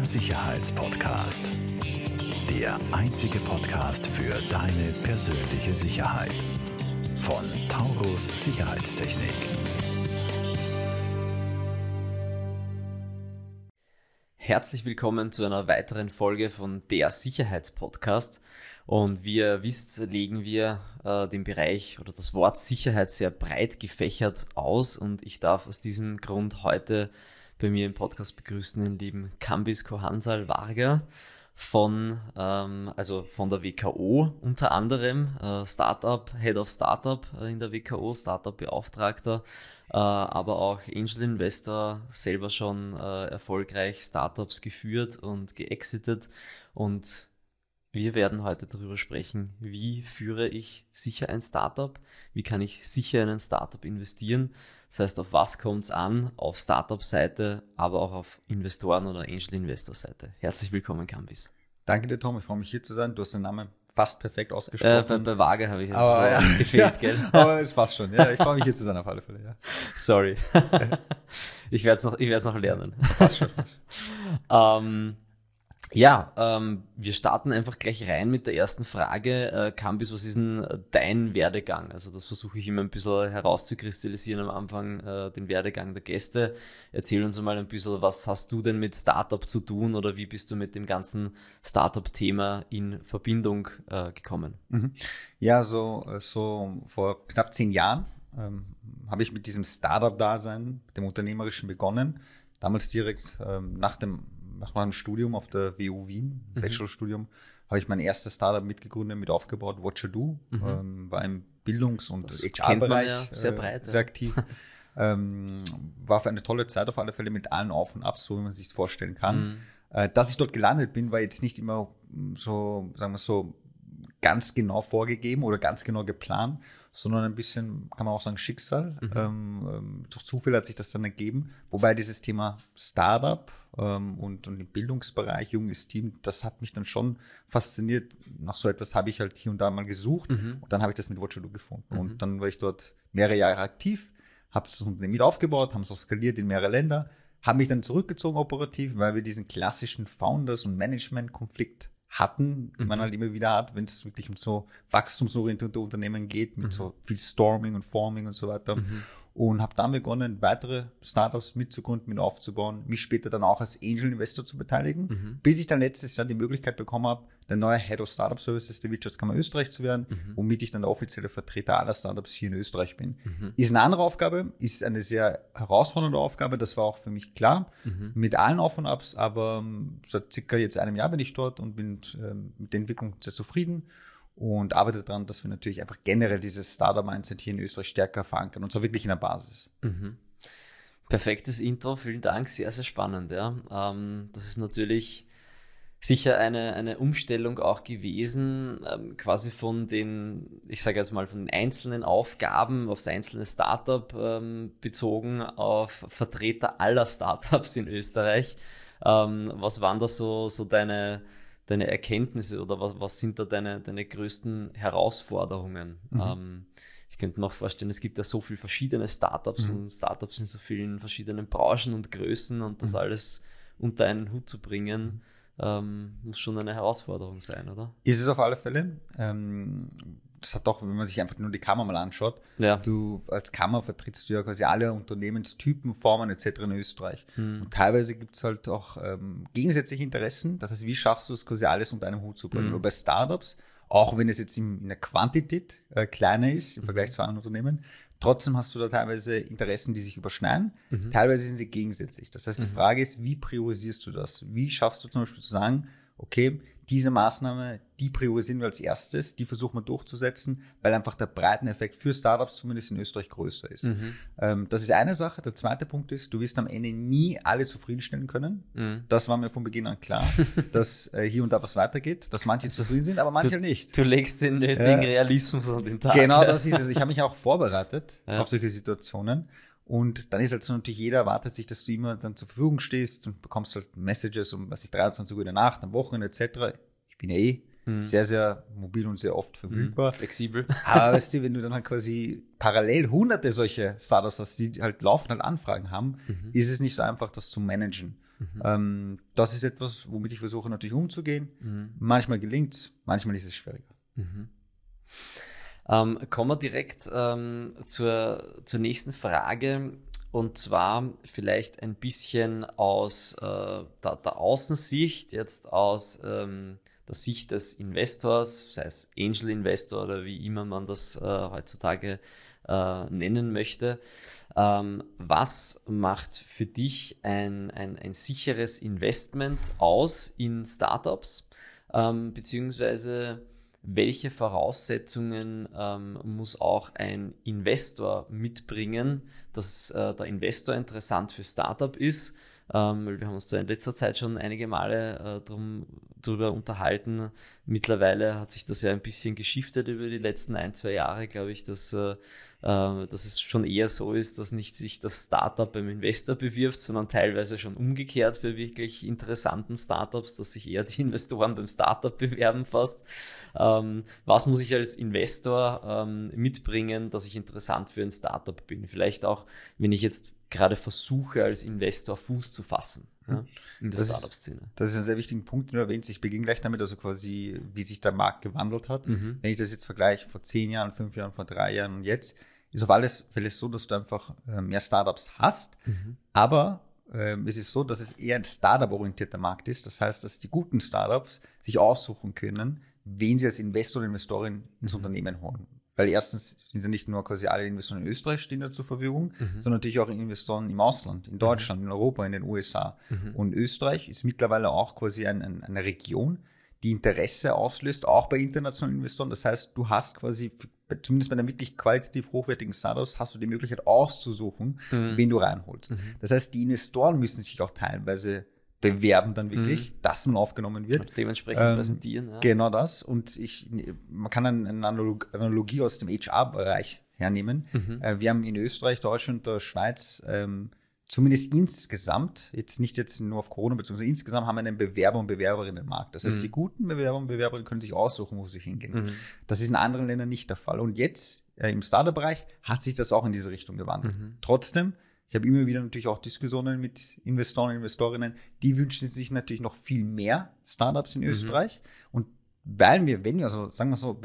Der Sicherheitspodcast. Der einzige Podcast für deine persönliche Sicherheit. Von Taurus Sicherheitstechnik. Herzlich willkommen zu einer weiteren Folge von Der Sicherheitspodcast. Und wie ihr wisst, legen wir äh, den Bereich oder das Wort Sicherheit sehr breit gefächert aus. Und ich darf aus diesem Grund heute bei mir im Podcast begrüßen den lieben Kambis Kohansal Varga von, ähm, also von der WKO unter anderem, äh, Startup, Head of Startup äh, in der WKO, Startup Beauftragter, äh, aber auch Angel Investor, selber schon äh, erfolgreich Startups geführt und geexitet und wir werden heute darüber sprechen, wie führe ich sicher ein Startup, wie kann ich sicher in ein Startup investieren. Das heißt, auf was kommt es an, auf Startup-Seite, aber auch auf Investoren- oder Angel-Investor-Seite. Herzlich willkommen, Campis. Danke dir, Tom. Ich freue mich hier zu sein. Du hast den Namen fast perfekt ausgesprochen. Äh, bei, bei Waage habe ich aber, so ja, gefehlt, ja, gell? Aber es passt schon. Ja, ich freue mich hier zu sein auf alle Fälle. Ja. Sorry. ich werde es noch, noch lernen. Passt schon. Passt ähm, ja, ähm, wir starten einfach gleich rein mit der ersten Frage. Äh, Campus, was ist denn dein Werdegang? Also das versuche ich immer ein bisschen herauszukristallisieren am Anfang, äh, den Werdegang der Gäste. Erzähl uns mal ein bisschen, was hast du denn mit Startup zu tun oder wie bist du mit dem ganzen Startup-Thema in Verbindung äh, gekommen? Mhm. Ja, so, so vor knapp zehn Jahren ähm, habe ich mit diesem Startup-Dasein, dem Unternehmerischen begonnen. Damals direkt ähm, nach dem nach meinem Studium auf der WU Wien, mhm. Bachelorstudium, habe ich mein erstes Startup mitgegründet, mit aufgebaut, What You Do, mhm. ähm, war im Bildungs- und HR-Bereich ja sehr, breit, äh, sehr aktiv. ähm, war für eine tolle Zeit auf alle Fälle mit allen Auf und Abs, so wie man sich vorstellen kann. Mhm. Äh, dass ich dort gelandet bin, war jetzt nicht immer so, sagen wir so, ganz genau vorgegeben oder ganz genau geplant, sondern ein bisschen, kann man auch sagen, Schicksal. Mhm. Ähm, ähm, durch Zufall hat sich das dann ergeben. Wobei dieses Thema Startup ähm, und, und im Bildungsbereich, junges Team, das hat mich dann schon fasziniert. Nach so etwas habe ich halt hier und da mal gesucht mhm. und dann habe ich das mit Watcher gefunden. Mhm. Und dann war ich dort mehrere Jahre aktiv, habe das Unternehmen mit aufgebaut, haben es auch skaliert in mehrere Länder, habe mich dann zurückgezogen operativ, weil wir diesen klassischen Founders- und Management-Konflikt hatten, die mhm. man halt immer wieder hat, wenn es wirklich um so wachstumsorientierte Unternehmen geht, mit mhm. so viel Storming und Forming und so weiter. Mhm. Und habe dann begonnen, weitere Startups mitzugründen, mit aufzubauen, mich später dann auch als Angel Investor zu beteiligen, mhm. bis ich dann letztes Jahr die Möglichkeit bekommen habe, der neue Head of Startup Services der Wirtschaftskammer Österreich zu werden, mhm. womit ich dann der offizielle Vertreter aller Startups hier in Österreich bin. Mhm. Ist eine andere Aufgabe, ist eine sehr herausfordernde Aufgabe, das war auch für mich klar, mhm. mit allen Auf und Abs, aber ähm, seit circa jetzt einem Jahr bin ich dort und bin ähm, mit der Entwicklung sehr zufrieden und arbeite daran, dass wir natürlich einfach generell dieses Startup-Mindset hier in Österreich stärker verankern und zwar wirklich in der Basis. Mhm. Perfektes Intro, vielen Dank, sehr, sehr spannend. Ja. Ähm, das ist natürlich sicher eine, eine Umstellung auch gewesen, ähm, quasi von den, ich sage jetzt mal, von den einzelnen Aufgaben aufs einzelne Startup ähm, bezogen auf Vertreter aller Startups in Österreich. Ähm, was waren da so, so deine, deine Erkenntnisse oder was, was sind da deine, deine größten Herausforderungen? Mhm. Ähm, ich könnte mir auch vorstellen, es gibt ja so viele verschiedene Startups mhm. und Startups in so vielen verschiedenen Branchen und Größen und das mhm. alles unter einen Hut zu bringen ähm, muss schon eine Herausforderung sein, oder? Ist es auf alle Fälle. Ähm, das hat doch, wenn man sich einfach nur die Kammer mal anschaut, ja. du als Kammer vertrittst du ja quasi alle Unternehmenstypen, Formen etc. in Österreich. Hm. Und teilweise gibt es halt auch ähm, gegensätzliche Interessen. Das heißt, wie schaffst du es quasi alles unter einem Hut zu bringen? Hm. Und bei Startups, auch wenn es jetzt in, in der Quantität äh, kleiner ist im Vergleich zu anderen Unternehmen, Trotzdem hast du da teilweise Interessen, die sich überschneiden. Mhm. Teilweise sind sie gegensätzlich. Das heißt, die mhm. Frage ist, wie priorisierst du das? Wie schaffst du zum Beispiel zu sagen, okay, diese Maßnahme, die priorisieren wir als erstes, die versuchen wir durchzusetzen, weil einfach der Breiteneffekt für Startups zumindest in Österreich größer ist. Mhm. Ähm, das ist eine Sache. Der zweite Punkt ist, du wirst am Ende nie alle zufriedenstellen können. Mhm. Das war mir von Beginn an klar, dass äh, hier und da was weitergeht, dass manche also, zufrieden sind, aber manche du, nicht. Du legst den nötigen ja. Realismus an den Tag. Genau, das ist es. Ich habe mich auch vorbereitet ja. auf solche Situationen. Und dann ist halt so natürlich jeder erwartet sich, dass du immer dann zur Verfügung stehst und bekommst halt Messages um, was ich 23 Uhr in der Nacht, am Wochenende etc. Ich bin ja eh mhm. sehr, sehr mobil und sehr oft verfügbar. Mhm. Flexibel. Aber weißt du, wenn du dann halt quasi parallel hunderte solche Startups hast, die halt laufend halt Anfragen haben, mhm. ist es nicht so einfach, das zu managen. Mhm. Ähm, das ist etwas, womit ich versuche natürlich umzugehen. Mhm. Manchmal gelingt es, manchmal ist es schwieriger. Ähm, kommen wir direkt ähm, zur, zur nächsten Frage. Und zwar vielleicht ein bisschen aus äh, der, der, Außensicht, jetzt aus ähm, der Sicht des Investors, sei es Angel Investor oder wie immer man das äh, heutzutage äh, nennen möchte. Ähm, was macht für dich ein, ein, ein sicheres Investment aus in Startups? Ähm, beziehungsweise welche Voraussetzungen ähm, muss auch ein Investor mitbringen, dass äh, der Investor interessant für Startup ist? Ähm, wir haben uns da in letzter Zeit schon einige Male äh, drum, drüber unterhalten. Mittlerweile hat sich das ja ein bisschen geschiftet über die letzten ein, zwei Jahre, glaube ich, dass äh, äh, dass es schon eher so ist, dass nicht sich das Startup beim Investor bewirft, sondern teilweise schon umgekehrt für wirklich interessanten Startups, dass sich eher die Investoren beim Startup bewerben fast. Ähm, was muss ich als Investor ähm, mitbringen, dass ich interessant für ein Startup bin? Vielleicht auch, wenn ich jetzt gerade versuche, als Investor Fuß zu fassen. Ja, in der Startup-Szene. Das ist ein sehr wichtiger Punkt, den du erwähnst. Ich beginne gleich damit, also quasi, wie sich der Markt gewandelt hat. Mhm. Wenn ich das jetzt vergleiche vor zehn Jahren, fünf Jahren, vor drei Jahren und jetzt, ist auf alles Fälle so, dass du einfach äh, mehr Startups hast. Mhm. Aber ähm, es ist so, dass es eher ein Startup-orientierter Markt ist. Das heißt, dass die guten Startups sich aussuchen können, wen sie als Investor oder Investorin ins mhm. Unternehmen holen. Weil erstens sind ja nicht nur quasi alle Investoren in Österreich stehen da zur Verfügung, mhm. sondern natürlich auch Investoren im Ausland, in Deutschland, mhm. in Europa, in den USA. Mhm. Und Österreich ist mittlerweile auch quasi ein, ein, eine Region, die Interesse auslöst, auch bei internationalen Investoren. Das heißt, du hast quasi, zumindest bei den wirklich qualitativ hochwertigen Startups, hast du die Möglichkeit auszusuchen, mhm. wen du reinholst. Mhm. Das heißt, die Investoren müssen sich auch teilweise bewerben dann wirklich, mhm. dass man aufgenommen wird. Und dementsprechend ähm, präsentieren. Ja. Genau das. Und ich, man kann eine Analogie aus dem HR-Bereich hernehmen. Mhm. Äh, wir haben in Österreich, Deutschland, der Schweiz ähm, zumindest insgesamt, jetzt nicht jetzt nur auf Corona, beziehungsweise insgesamt haben wir einen Bewerber- und Bewerberinnenmarkt. Das heißt, mhm. die guten Bewerber und Bewerberinnen können sich aussuchen, wo sie hingehen. Mhm. Das ist in anderen Ländern nicht der Fall. Und jetzt äh, im Startup-Bereich hat sich das auch in diese Richtung gewandelt. Mhm. Trotzdem, ich habe immer wieder natürlich auch Diskussionen mit Investoren und Investorinnen, die wünschen sich natürlich noch viel mehr Startups in mhm. Österreich. Und weil wir, wenn wir, also sagen wir so,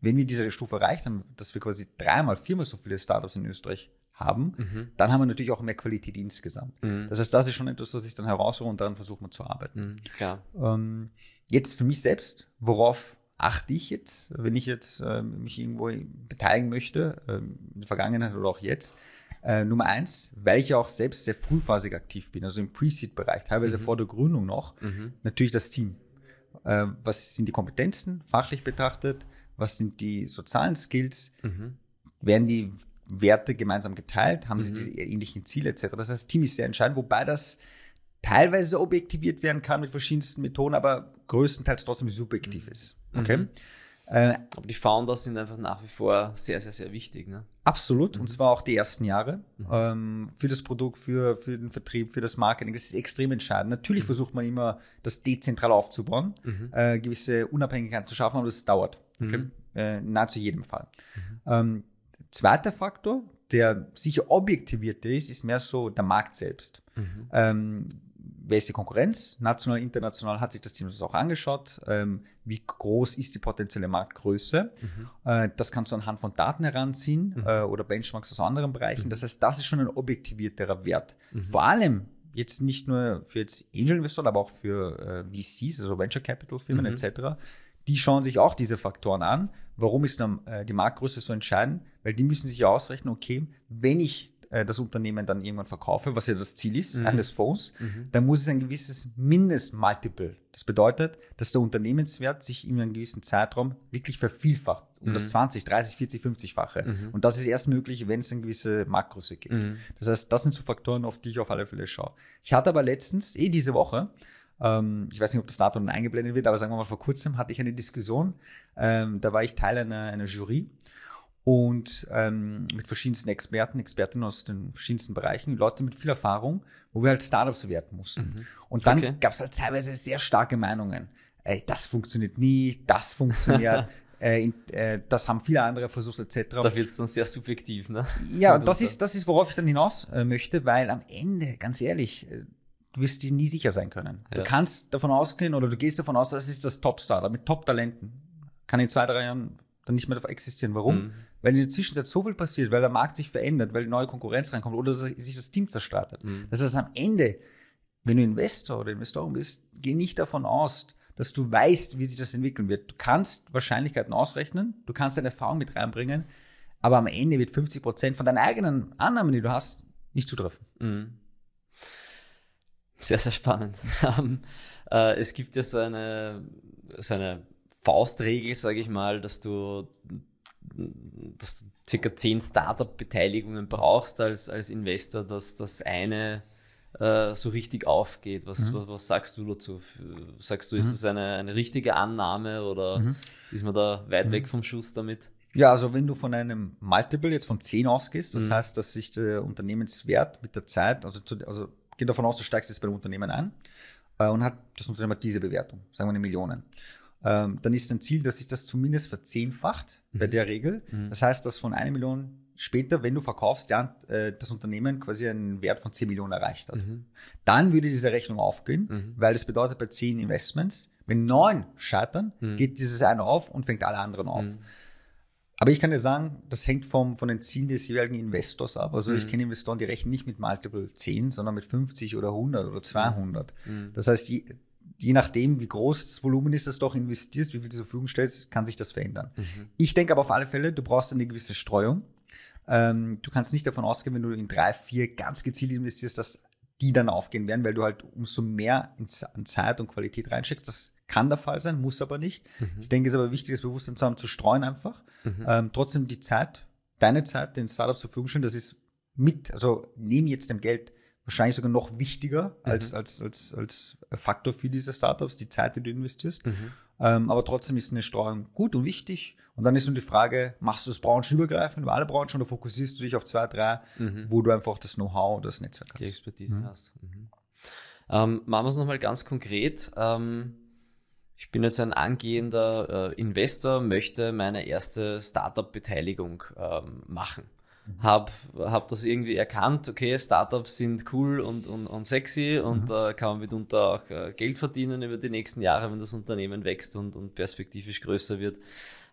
wenn wir diese Stufe erreicht haben, dass wir quasi dreimal, viermal so viele Startups in Österreich haben, mhm. dann haben wir natürlich auch mehr Qualität insgesamt. Mhm. Das heißt, das ist schon etwas, was ich dann heraussuche und daran versuchen wir zu arbeiten. Mhm, klar. Ähm, jetzt für mich selbst, worauf achte ich jetzt, wenn ich jetzt äh, mich irgendwo beteiligen möchte, äh, in der Vergangenheit oder auch jetzt? Äh, Nummer eins, weil ich auch selbst sehr frühphasig aktiv bin, also im Pre-Seed-Bereich, teilweise mhm. vor der Gründung noch, mhm. natürlich das Team. Äh, was sind die Kompetenzen, fachlich betrachtet? Was sind die sozialen Skills? Mhm. Werden die Werte gemeinsam geteilt? Haben mhm. sie diese ähnlichen Ziele etc.? Das heißt, das Team ist sehr entscheidend, wobei das teilweise objektiviert werden kann mit verschiedensten Methoden, aber größtenteils trotzdem subjektiv ist. Okay. Mhm. Äh, aber die Founders sind einfach nach wie vor sehr, sehr, sehr wichtig. Ne? Absolut. Mhm. Und zwar auch die ersten Jahre mhm. ähm, für das Produkt, für, für den Vertrieb, für das Marketing. Das ist extrem entscheidend. Natürlich mhm. versucht man immer, das dezentral aufzubauen, mhm. äh, gewisse Unabhängigkeit zu schaffen, aber das dauert. Okay? Mhm. Äh, nahezu jedem Fall. Ähm, Zweiter Faktor, der sicher objektivierter ist, ist mehr so der Markt selbst. Mhm. Ähm, wer ist die Konkurrenz? National, international hat sich das Team das auch angeschaut. Ähm, wie groß ist die potenzielle Marktgröße? Mhm. Äh, das kannst du anhand von Daten heranziehen mhm. äh, oder Benchmarks aus anderen Bereichen. Mhm. Das heißt, das ist schon ein objektivierterer Wert. Mhm. Vor allem jetzt nicht nur für jetzt Angel-Investoren, aber auch für äh, VCs, also Venture Capital Firmen mhm. etc. Die schauen sich auch diese Faktoren an. Warum ist dann äh, die Marktgröße so entscheidend? Weil die müssen sich ausrechnen, okay, wenn ich äh, das Unternehmen dann irgendwann verkaufe, was ja das Ziel ist, mhm. eines Fonds, mhm. dann muss es ein gewisses Mindestmultiple. Das bedeutet, dass der Unternehmenswert sich in einem gewissen Zeitraum wirklich vervielfacht. Um mhm. das 20, 30, 40, 50-fache. Mhm. Und das ist erst möglich, wenn es eine gewisse Marktgröße gibt. Mhm. Das heißt, das sind so Faktoren, auf die ich auf alle Fälle schaue. Ich hatte aber letztens, eh diese Woche, ähm, ich weiß nicht, ob das Datum eingeblendet wird, aber sagen wir mal, vor kurzem hatte ich eine Diskussion. Ähm, da war ich Teil einer, einer Jury und ähm, mit verschiedensten Experten, Expertinnen aus den verschiedensten Bereichen, Leute mit viel Erfahrung, wo wir halt Startups bewerten mussten. Mhm. Und dann okay. gab es halt teilweise sehr starke Meinungen. ey, das funktioniert nie, das funktioniert, äh, äh, das haben viele andere versucht, etc. Da wird es dann sehr subjektiv, ne? Ja, und das ist, das ist, worauf ich dann hinaus äh, möchte, weil am Ende, ganz ehrlich, äh, du wirst dir nie sicher sein können. Ja. Du kannst davon ausgehen oder du gehst davon aus, das ist das Top-Startup mit Top-Talenten. Kann in zwei, drei Jahren dann nicht mehr existieren. Warum? Mhm. Weil in der Zwischenzeit so viel passiert, weil der Markt sich verändert, weil neue Konkurrenz reinkommt oder sich das Team zerstreitet. Mhm. Das heißt, am Ende, wenn du Investor oder Investorin bist, geh nicht davon aus, dass du weißt, wie sich das entwickeln wird. Du kannst Wahrscheinlichkeiten ausrechnen, du kannst deine Erfahrung mit reinbringen, aber am Ende wird 50 Prozent von deinen eigenen Annahmen, die du hast, nicht zutreffen. Mhm. Sehr, sehr spannend. Ähm, äh, es gibt ja so eine, so eine Faustregel, sage ich mal, dass du, dass du circa 10 Startup-Beteiligungen brauchst als, als Investor, dass das eine äh, so richtig aufgeht. Was, Mhm. was, was sagst du dazu? Sagst du, ist das eine, eine richtige Annahme oder ist man da weit weg vom Schuss damit? Ja, also wenn du von einem Multiple jetzt von 10 ausgehst, Mhm. das heißt, dass sich der Unternehmenswert mit der Zeit, also, zu, also geh davon aus, du steigst jetzt bei einem Unternehmen ein äh, und hat das Unternehmen hat diese Bewertung, sagen wir eine Million. Ähm, dann ist ein Ziel, dass sich das zumindest verzehnfacht Mhm. bei der Regel. Das heißt, dass von einer Million später, wenn du verkaufst, ja, äh, das Unternehmen quasi einen Wert von 10 Millionen erreicht hat. Mhm. Dann würde diese Rechnung aufgehen, weil das bedeutet bei 10 Investments, wenn neun scheitern, Mhm. geht dieses eine auf und fängt alle anderen auf. Aber ich kann dir sagen, das hängt vom, von den Zielen des jeweiligen Investors ab. Also ich kenne Investoren, die rechnen nicht mit Multiple 10, sondern mit 50 oder 100 oder 200. Das heißt, je, je nachdem, wie groß das Volumen ist, das du auch investierst, wie viel du zur Verfügung stellst, kann sich das verändern. Ich denke aber auf alle Fälle, du brauchst eine gewisse Streuung. Ähm, du kannst nicht davon ausgehen, wenn du in drei, vier ganz gezielt investierst, dass die dann aufgehen werden, weil du halt umso mehr in an Zeit und Qualität reinsteckst. Das kann der Fall sein, muss aber nicht. Ich denke, es ist aber wichtig, das Bewusstsein zu haben, zu streuen einfach. Ähm, trotzdem die Zeit, deine Zeit, den Startups zur Verfügung stellen, das ist mit, also neben jetzt dem Geld wahrscheinlich sogar noch wichtiger als, als, als, als Faktor für diese Startups, die Zeit, die du investierst. Ähm, aber trotzdem ist eine Streuung gut und wichtig. Und dann ist nur die Frage, machst du das branchenübergreifend über alle Branchen oder fokussierst du dich auf zwei, drei, wo du einfach das Know-how oder das Netzwerk die hast? Expertise hast. Mhm. Ähm, machen wir es nochmal ganz konkret. Ähm, ich bin jetzt ein angehender äh, Investor, möchte meine erste Startup-Beteiligung ähm, machen. Hab, hab das irgendwie erkannt, okay, Startups sind cool und, und, und sexy und da kann man mitunter auch äh, Geld verdienen über die nächsten Jahre, wenn das Unternehmen wächst und, und perspektivisch größer wird.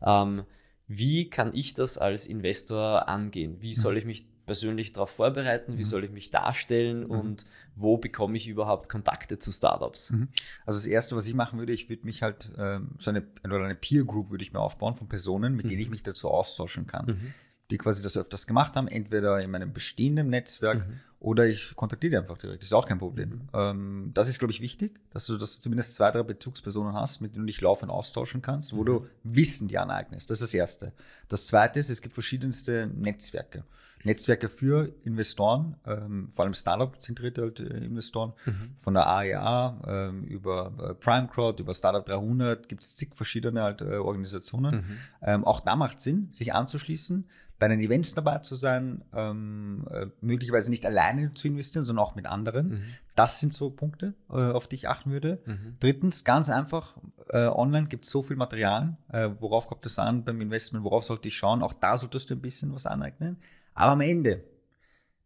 Ähm, wie kann ich das als Investor angehen? Wie soll ich mich persönlich darauf vorbereiten? Wie soll ich mich darstellen? Und wo bekomme ich überhaupt Kontakte zu Startups? Also das Erste, was ich machen würde, ich würde mich halt, ähm, so eine, oder eine Peer Group würde ich mir aufbauen von Personen, mit denen ich mich dazu austauschen kann. Die quasi das öfters gemacht haben, entweder in meinem bestehenden Netzwerk oder ich kontaktiere die einfach direkt. Das ist auch kein Problem. Ähm, das ist, glaube ich, wichtig, dass du, dass du zumindest zwei, drei Bezugspersonen hast, mit denen du dich laufend austauschen kannst, wo du Wissen dir aneignest. Das ist das Erste. Das Zweite ist, es gibt verschiedenste Netzwerke. Netzwerke für Investoren, ähm, vor allem Startup-zentrierte halt, äh, Investoren, von der AEA ähm, über äh, Prime Crowd, über Startup 300, gibt es zig verschiedene halt, äh, Organisationen. Ähm, auch da macht Sinn, sich anzuschließen, bei den Events dabei zu sein, ähm, äh, möglicherweise nicht alleine zu investieren, sondern auch mit anderen. Das sind so Punkte, äh, auf die ich achten würde. Drittens, ganz einfach, äh, online gibt es so viel Material. Äh, worauf kommt es an beim Investment? Worauf sollte ich schauen? Auch da solltest du ein bisschen was aneignen. Aber am Ende,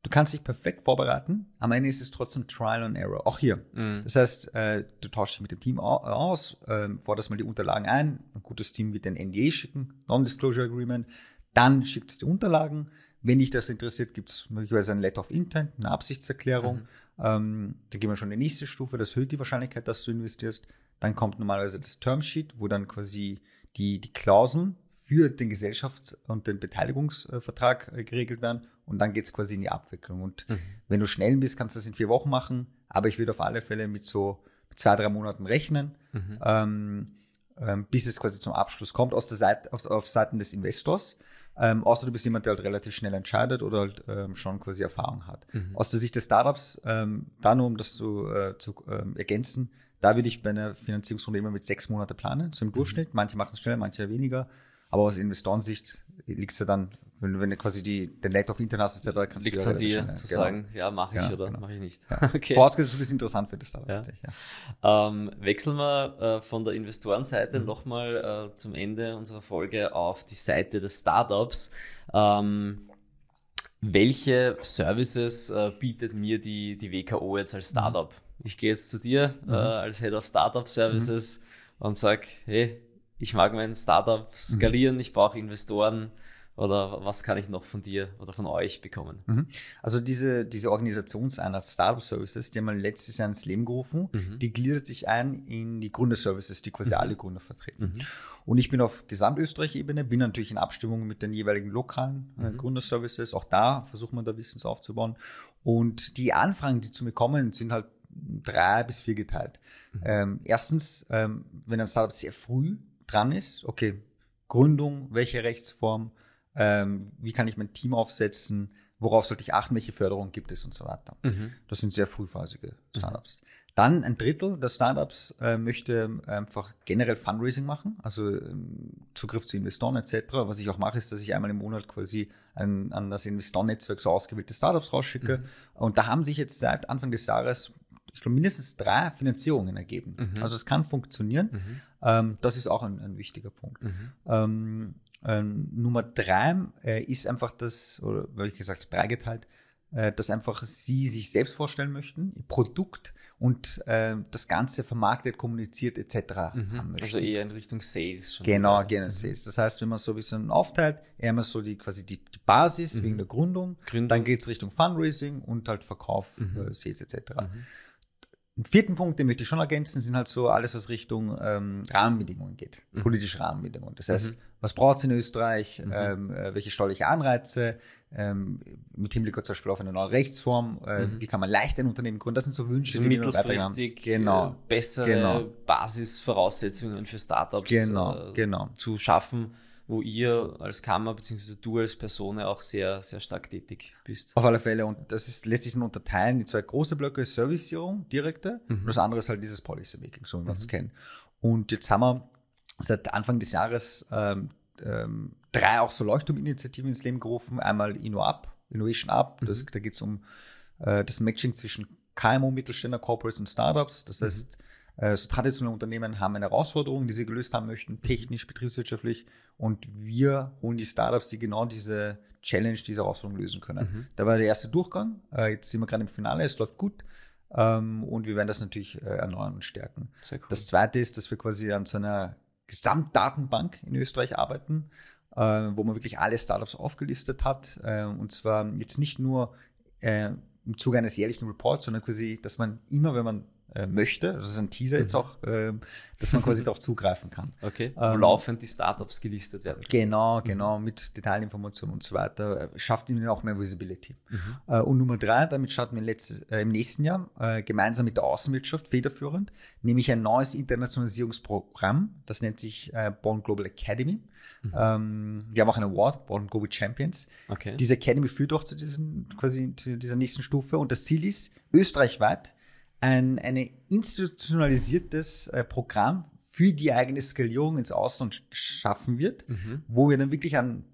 du kannst dich perfekt vorbereiten. Am Ende ist es trotzdem Trial and Error. Auch hier. Das heißt, äh, du tauschst dich mit dem Team au- aus, ähm, forderst mal die Unterlagen ein. Ein gutes Team wird den NDA schicken, Non-Disclosure Agreement. Dann schickt es die Unterlagen. Wenn dich das interessiert, gibt es möglicherweise ein Letter of Intent, eine Absichtserklärung. Ähm, dann gehen wir schon in die nächste Stufe. Das erhöht die Wahrscheinlichkeit, dass du investierst. Dann kommt normalerweise das Termsheet, wo dann quasi die, die Klauseln für den Gesellschafts- und den Beteiligungsvertrag äh, geregelt werden. Und dann geht's quasi in die Abwicklung. Und wenn du schnell bist, kannst du das in vier Wochen machen. Aber ich würde auf alle Fälle mit so zwei, drei Monaten rechnen, ähm, ähm, bis es quasi zum Abschluss kommt, aus der Seite, auf, auf Seiten des Investors. Ähm, außer du bist jemand, der halt relativ schnell entscheidet oder halt ähm, schon quasi Erfahrung hat. Aus der Sicht des Startups, ähm, da nur um das zu, äh, zu ähm, ergänzen, da würde ich bei einer Finanzierungsrunde immer mit sechs Monate planen, so im Durchschnitt. Manche machen es schneller, manche weniger. Aber aus Investorensicht liegt es ja dann wenn, wenn du quasi die, den Net of Internet hast, etc., kannst Liegt's du ja an dir schon, zu genau. sagen, ja, mache ich ja, oder genau. mache ich nicht. Ja. okay. Vorausgesetzt, du bist interessant für das Startup. Ja. ja. Ähm, wechseln wir äh, von der Investorenseite mhm. nochmal äh, zum Ende unserer Folge auf die Seite des Startups. Ähm, welche Services äh, bietet mir die, die WKO jetzt als Startup? Mhm. Ich gehe jetzt zu dir mhm. äh, als Head of Startup Services mhm. und sag, hey, ich mag mein Startup skalieren, ich brauche Investoren oder was kann ich noch von dir oder von euch bekommen? Mhm. Also diese, diese Organisationseinheit Startup Services, die haben wir letztes Jahr ins Leben gerufen, mhm. die gliedert sich ein in die Gründerservices, die quasi mhm. alle Gründer vertreten. Mhm. Und ich bin auf Gesamtösterreich-Ebene, bin natürlich in Abstimmung mit den jeweiligen lokalen äh, mhm. Gründerservices. Auch da versuchen wir da Wissens aufzubauen. Und die Anfragen, die zu mir kommen, sind halt drei bis vier geteilt. Mhm. Ähm, erstens, ähm, wenn ein Startup sehr früh dran ist, okay, Gründung, welche Rechtsform, ähm, wie kann ich mein Team aufsetzen, worauf sollte ich achten, welche Förderung gibt es und so weiter. Mhm. Das sind sehr frühphasige Startups. Mhm. Dann ein Drittel der Startups äh, möchte einfach generell Fundraising machen, also ähm, Zugriff zu Investoren etc. Was ich auch mache, ist, dass ich einmal im Monat quasi ein, an das Investorennetzwerk so ausgewählte Startups rausschicke. Mhm. Und da haben sich jetzt seit Anfang des Jahres, ich glaube, mindestens drei Finanzierungen ergeben. Mhm. Also es kann funktionieren. Mhm. Ähm, das ist auch ein, ein wichtiger Punkt. Mhm. Ähm, ähm, Nummer drei äh, ist einfach das, oder weil ich gesagt dreigeteilt, äh, dass einfach sie sich selbst vorstellen möchten, ihr Produkt und äh, das Ganze vermarktet, kommuniziert etc. Mhm. Also eher in Richtung Sales. Schon genau, wieder. gerne mhm. Sales. Das heißt, wenn man so ein bisschen aufteilt, eher so die quasi die, die Basis mhm. wegen der Gründung, Gründung. dann geht's Richtung Fundraising und halt Verkauf, mhm. äh, Sales etc. Mhm. Einen vierten Punkt, den möchte ich schon ergänzen, sind halt so alles, was Richtung ähm, Rahmenbedingungen geht, mhm. politische Rahmenbedingungen. Das heißt, mhm. Was braucht es in Österreich, mhm. ähm, äh, welche steuerliche Anreize, ähm, mit Hinblick zum Beispiel auf eine neue Rechtsform, äh, mhm. wie kann man leicht ein Unternehmen gründen, das sind so Wünsche, die mittelfristig genau. Äh, bessere genau. Basisvoraussetzungen für Startups genau. Äh, genau. zu schaffen wo ihr als Kammer bzw. du als Person auch sehr, sehr stark tätig bist. Auf alle Fälle. Und das ist lässt sich dann unterteilen. Die zwei große Blöcke Servicierung, direkte, mhm. und das andere ist halt dieses Policy Making, so wie wir es mhm. kennen. Und jetzt haben wir seit Anfang des Jahres ähm, ähm, drei auch so Leuchtturminitiativen ins Leben gerufen. Einmal InnoUp, Innovation Up, mhm. das, da geht es um äh, das Matching zwischen KMU, Mittelständler, Corporates und Startups. Das mhm. heißt, äh, so traditionelle Unternehmen haben eine Herausforderung, die sie gelöst haben möchten, technisch, betriebswirtschaftlich. Und wir holen die Startups, die genau diese Challenge, diese Herausforderung lösen können. Mhm. Da war der erste Durchgang. Äh, jetzt sind wir gerade im Finale, es läuft gut. Ähm, und wir werden das natürlich äh, erneuern und stärken. Cool. Das zweite ist, dass wir quasi an so einer Gesamtdatenbank in Österreich arbeiten, wo man wirklich alle Startups aufgelistet hat. und zwar jetzt nicht nur im Zuge eines jährlichen Reports, sondern quasi, dass man immer, wenn man äh, möchte. Das ist ein Teaser jetzt mhm. auch, äh, dass man quasi darauf zugreifen kann. Okay. Wo ähm, laufend die Startups gelistet werden. Genau, genau, mhm. mit Detailinformationen und so weiter. Schafft ihnen auch mehr Visibility. Mhm. Äh, und Nummer drei, damit starten wir letztes, äh, im nächsten Jahr äh, gemeinsam mit der Außenwirtschaft federführend, nämlich ein neues Internationalisierungsprogramm. Das nennt sich äh, Born Global Academy. Mhm. Ähm, wir haben auch einen Award, Born Global Champions. Okay. Diese Academy führt auch zu diesen, quasi zu dieser nächsten Stufe. Und das Ziel ist, österreichweit ein eine institutionalisiertes äh, Programm für die eigene Skalierung ins Ausland schaffen wird, mhm. wo wir dann wirklich an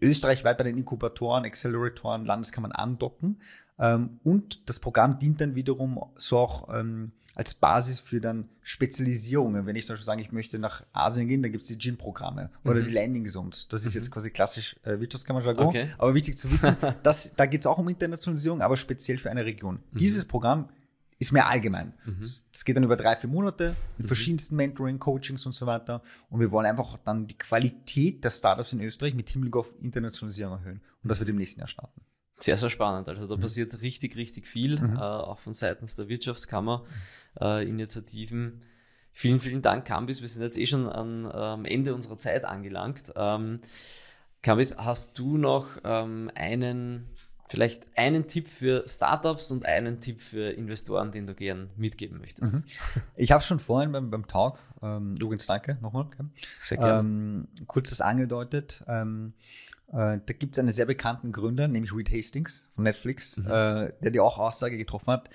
österreichweit bei den Inkubatoren, Acceleratoren, Landeskammern andocken. Ähm, und das Programm dient dann wiederum so auch ähm, als Basis für dann Spezialisierungen. Wenn ich zum Beispiel sage, ich möchte nach Asien gehen, dann gibt es die Gym-Programme oder mhm. die Landing Zones. Das ist mhm. jetzt quasi klassisch äh, Wirtschaftskammer-Jargon. Okay. Aber wichtig zu wissen, dass, da geht es auch um Internationalisierung, aber speziell für eine Region. Mhm. Dieses Programm ist mehr allgemein. Mhm. Es geht dann über drei, vier Monate mit mhm. verschiedensten Mentoring, Coachings und so weiter. Und wir wollen einfach dann die Qualität der Startups in Österreich mit Hinblick auf Internationalisierung erhöhen. Und das wird im nächsten Jahr starten. Sehr, sehr spannend. Also da mhm. passiert richtig, richtig viel, mhm. äh, auch von seitens der Wirtschaftskammer, äh, Initiativen. Vielen, vielen Dank, Cambis. Wir sind jetzt eh schon an, äh, am Ende unserer Zeit angelangt. Ähm, Cambis, hast du noch ähm, einen vielleicht einen Tipp für Startups und einen Tipp für Investoren, den du gern mitgeben möchtest. Mhm. Ich habe schon vorhin beim, beim Talk, ähm, übrigens danke nochmal, sehr gerne. Ähm, kurzes angedeutet. Ähm, äh, da gibt es einen sehr bekannten Gründer, nämlich Reed Hastings von Netflix, mhm. äh, der die auch Aussage getroffen hat,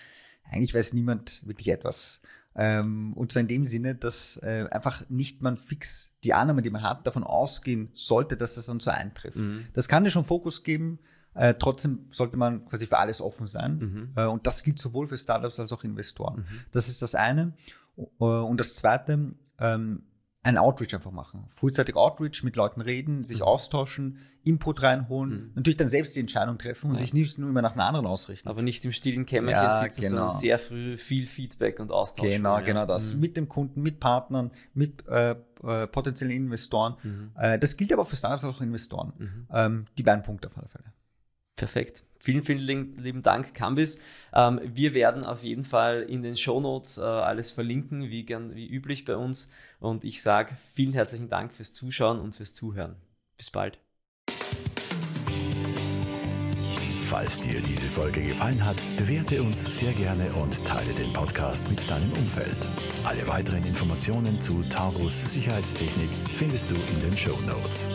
eigentlich weiß niemand wirklich etwas. Ähm, und zwar in dem Sinne, dass äh, einfach nicht man fix die Annahme, die man hat, davon ausgehen sollte, dass das dann so eintrifft. Mhm. Das kann dir schon Fokus geben. Äh, trotzdem sollte man quasi für alles offen sein. Mhm. Äh, und das gilt sowohl für Startups als auch Investoren. Das ist das eine. Äh, und das zweite, ähm, ein Outreach einfach machen. Frühzeitig Outreach, mit Leuten reden, sich austauschen, Input reinholen, natürlich dann selbst die Entscheidung treffen und sich nicht nur immer nach einer anderen ausrichten. Aber nicht im stillen Kämmerchen Ja, sitzen, genau. sondern sehr früh viel Feedback und Austausch. Genau, ja. genau das. Mit dem Kunden, mit Partnern, mit äh, äh, potenziellen Investoren. Äh, das gilt aber für Startups als auch Investoren. Ähm, die beiden Punkte auf alle Fälle. Perfekt. Vielen, vielen lieben- Dank, Cambis. Ähm, wir werden auf jeden Fall in den Shownotes äh, alles verlinken, wie, gern, wie üblich bei uns. Und ich sage vielen herzlichen Dank fürs Zuschauen und fürs Zuhören. Bis bald. Falls dir diese Folge gefallen hat, bewerte uns sehr gerne und teile den Podcast mit deinem Umfeld. Alle weiteren Informationen zu Taurus Sicherheitstechnik findest du in den Show Notes.